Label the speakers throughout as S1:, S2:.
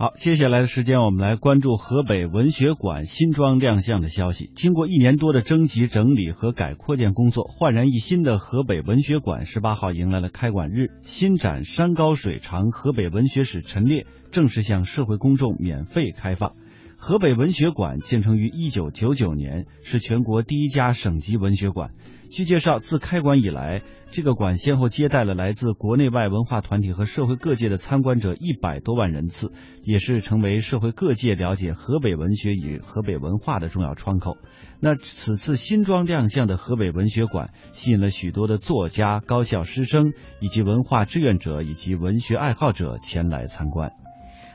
S1: 好，接下来的时间我们来关注河北文学馆新装亮相的消息。经过一年多的征集、整理和改扩建工作，焕然一新的河北文学馆十八号迎来了开馆日。新展《山高水长：河北文学史陈列》正式向社会公众免费开放。河北文学馆建成于一九九九年，是全国第一家省级文学馆。据介绍，自开馆以来，这个馆先后接待了来自国内外文化团体和社会各界的参观者一百多万人次，也是成为社会各界了解河北文学与河北文化的重要窗口。那此次新装亮相的河北文学馆，吸引了许多的作家、高校师生以及文化志愿者以及文学爱好者前来参观。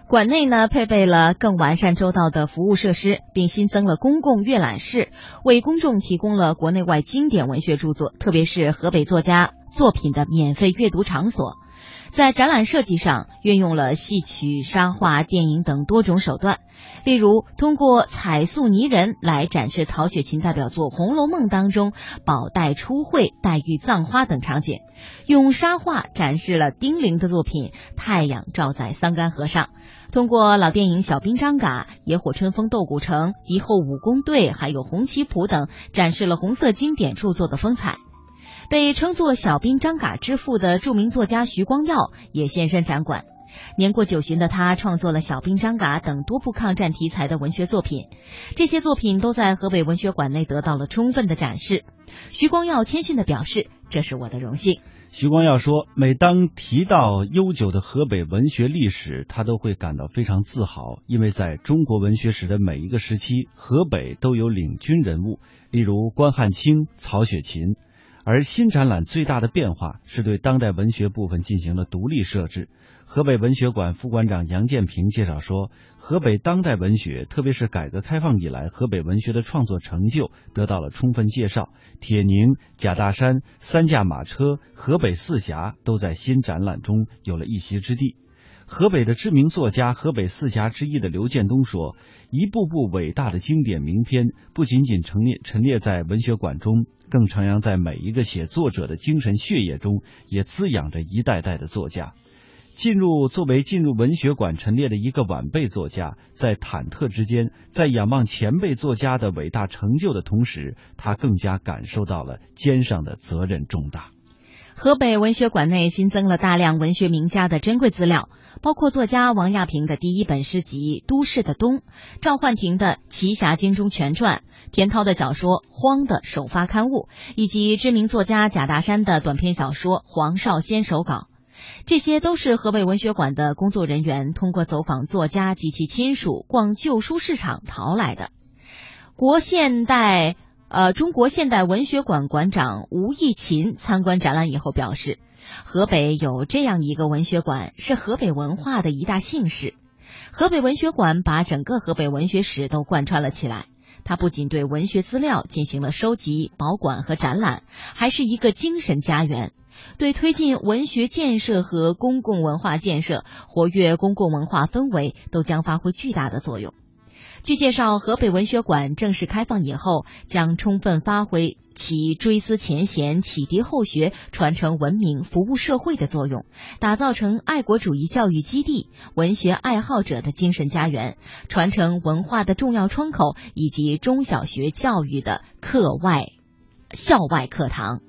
S2: 馆内呢配备了更完善周到的服务设施，并新增了公共阅览室，为公众提供了国内外经典文学著作，特别是河北作家作品的免费阅读场所。在展览设计上，运用了戏曲、沙画、电影等多种手段。例如，通过彩塑泥人来展示曹雪芹代表作《红楼梦》当中宝黛初会、黛玉葬花等场景；用沙画展示了丁玲的作品《太阳照在桑干河上》；通过老电影《小兵张嘎》《野火春风斗古城》《敌后武工队》还有《红旗谱》等，展示了红色经典著作的风采。被称作“小兵张嘎之父”的著名作家徐光耀也现身展馆。年过九旬的他创作了《小兵张嘎》等多部抗战题材的文学作品，这些作品都在河北文学馆内得到了充分的展示。徐光耀谦逊地表示：“这是我的荣幸。”
S1: 徐光耀说：“每当提到悠久的河北文学历史，他都会感到非常自豪，因为在中国文学史的每一个时期，河北都有领军人物，例如关汉卿、曹雪芹。”而新展览最大的变化是对当代文学部分进行了独立设置。河北文学馆副馆长杨建平介绍说，河北当代文学，特别是改革开放以来河北文学的创作成就得到了充分介绍。铁凝、贾大山、三驾马车、河北四侠都在新展览中有了一席之地。河北的知名作家、河北四侠之一的刘建东说：“一部部伟大的经典名篇，不仅仅陈列陈列在文学馆中，更徜徉在每一个写作者的精神血液中，也滋养着一代代的作家。进入作为进入文学馆陈列的一个晚辈作家，在忐忑之间，在仰望前辈作家的伟大成就的同时，他更加感受到了肩上的责任重大。”
S2: 河北文学馆内新增了大量文学名家的珍贵资料，包括作家王亚平的第一本诗集《都市的冬》，赵焕廷的《奇侠经中全传》，田涛的小说《荒》的首发刊物，以及知名作家贾大山的短篇小说《黄少先手稿》。这些都是河北文学馆的工作人员通过走访作家及其亲属、逛旧书市场淘来的。国现代。呃，中国现代文学馆馆长吴义勤参观展览以后表示，河北有这样一个文学馆是河北文化的一大幸事。河北文学馆把整个河北文学史都贯穿了起来。它不仅对文学资料进行了收集、保管和展览，还是一个精神家园，对推进文学建设和公共文化建设、活跃公共文化氛围都将发挥巨大的作用。据介绍，河北文学馆正式开放以后，将充分发挥其追思前贤、启迪后学、传承文明、服务社会的作用，打造成爱国主义教育基地、文学爱好者的精神家园、传承文化的重要窗口，以及中小学教育的课外、校外课堂。